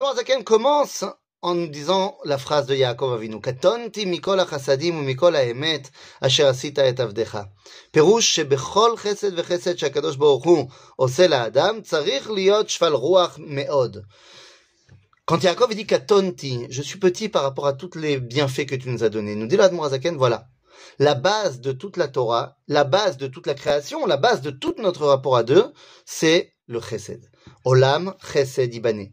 Zaken commence en nous disant la phrase de Yaakov Avinu Katonti mikol hachasadim ou mikol haemet asher asita et avdecha. פירוש שבכל חסד וחסד שהקדוש ברוך הוא עושה לאדם צריך להיות שפל רוח מאוד. Quand Yaakov dit Katonti, je suis petit par rapport à tous les bienfaits que tu nous as donnés. Nous dit l'Admorazaken, voilà. La base de toute la Torah, la base de toute la création, la base de tout notre rapport à Dieu, c'est le chesed. Olam chesed ibané.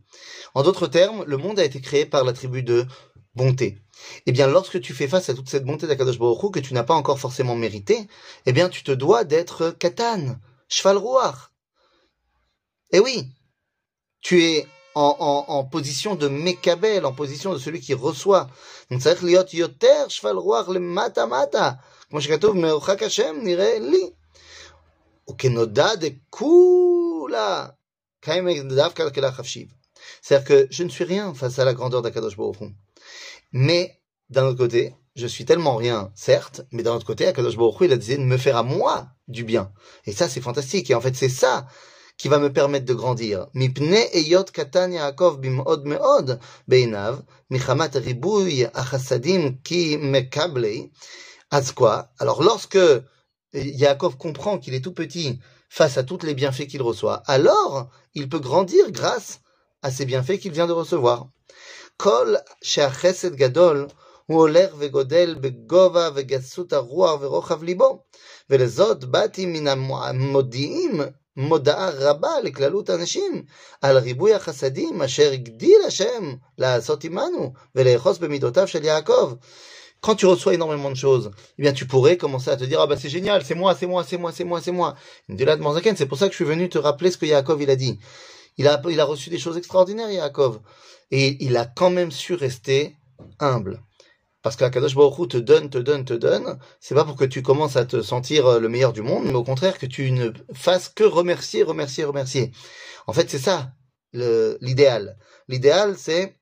En d'autres termes, le monde a été créé par l'attribut de bonté. Eh bien, lorsque tu fais face à toute cette bonté d'Akadosh Baruch que tu n'as pas encore forcément méritée, eh bien, tu te dois d'être katan, cheval rouard. Eh oui, tu es en, position de mekabel, en position de celui qui reçoit. Donc, ça liot yoter cheval rouard le mata mata. Comme je li. de c'est-à-dire que je ne suis rien face à la grandeur d'Akadosh Baruch Mais, d'un autre côté, je suis tellement rien, certes, mais d'un autre côté, Akadosh Baruch il a décidé de me faire à moi du bien. Et ça, c'est fantastique. Et en fait, c'est ça qui va me permettre de grandir. Mipne eyot katan Yaakov bimod meod beinav michamat achasadim ki mekablei. Alors lorsque Yaakov comprend qu'il est tout petit face à tous les bienfaits qu'il reçoit, alors il peut grandir grâce à ces bienfaits qu'il vient de recevoir. Kol sheachesed gadol הוא הולך וגודל בגובה וגסות הרוח ורוחב ליבו, ולזאת באתי מן המודיעים מודעה רבה לכללות אנשים על ריבוי החסדים אשר הגדיל השם לעשות עמנו ולאחוז במידותיו של יעקב. Quand tu reçois énormément de choses, eh bien tu pourrais commencer à te dire ah bah c'est génial, c'est moi, c'est moi, c'est moi, c'est moi, c'est moi. De là de c'est pour ça que je suis venu te rappeler ce que Yaakov il a dit. Il a il a reçu des choses extraordinaires Yaakov et il a quand même su rester humble. Parce que Kadosh Baruch te donne, te donne, te donne. C'est pas pour que tu commences à te sentir euh, le meilleur du monde, mais au contraire que tu ne fasses que remercier, remercier, remercier. En fait, c'est ça l'idéal. L'idéal, c'est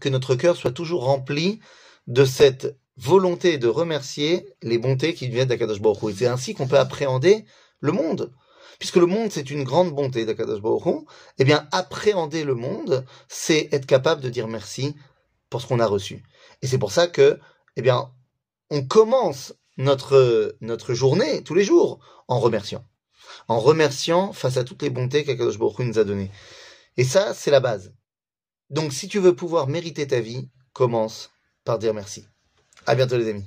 que notre cœur soit toujours rempli de cette volonté de remercier les bontés qui viennent d'Akadosh Baruch Et c'est ainsi qu'on peut appréhender le monde. Puisque le monde, c'est une grande bonté d'Akadosh Baruch eh bien, appréhender le monde, c'est être capable de dire merci pour ce qu'on a reçu. Et c'est pour ça que, eh bien, on commence notre, notre journée tous les jours en remerciant. En remerciant face à toutes les bontés qu'Akadosh Baruch nous a données. Et ça, c'est la base. Donc, si tu veux pouvoir mériter ta vie, commence par dire merci. À bientôt, les amis.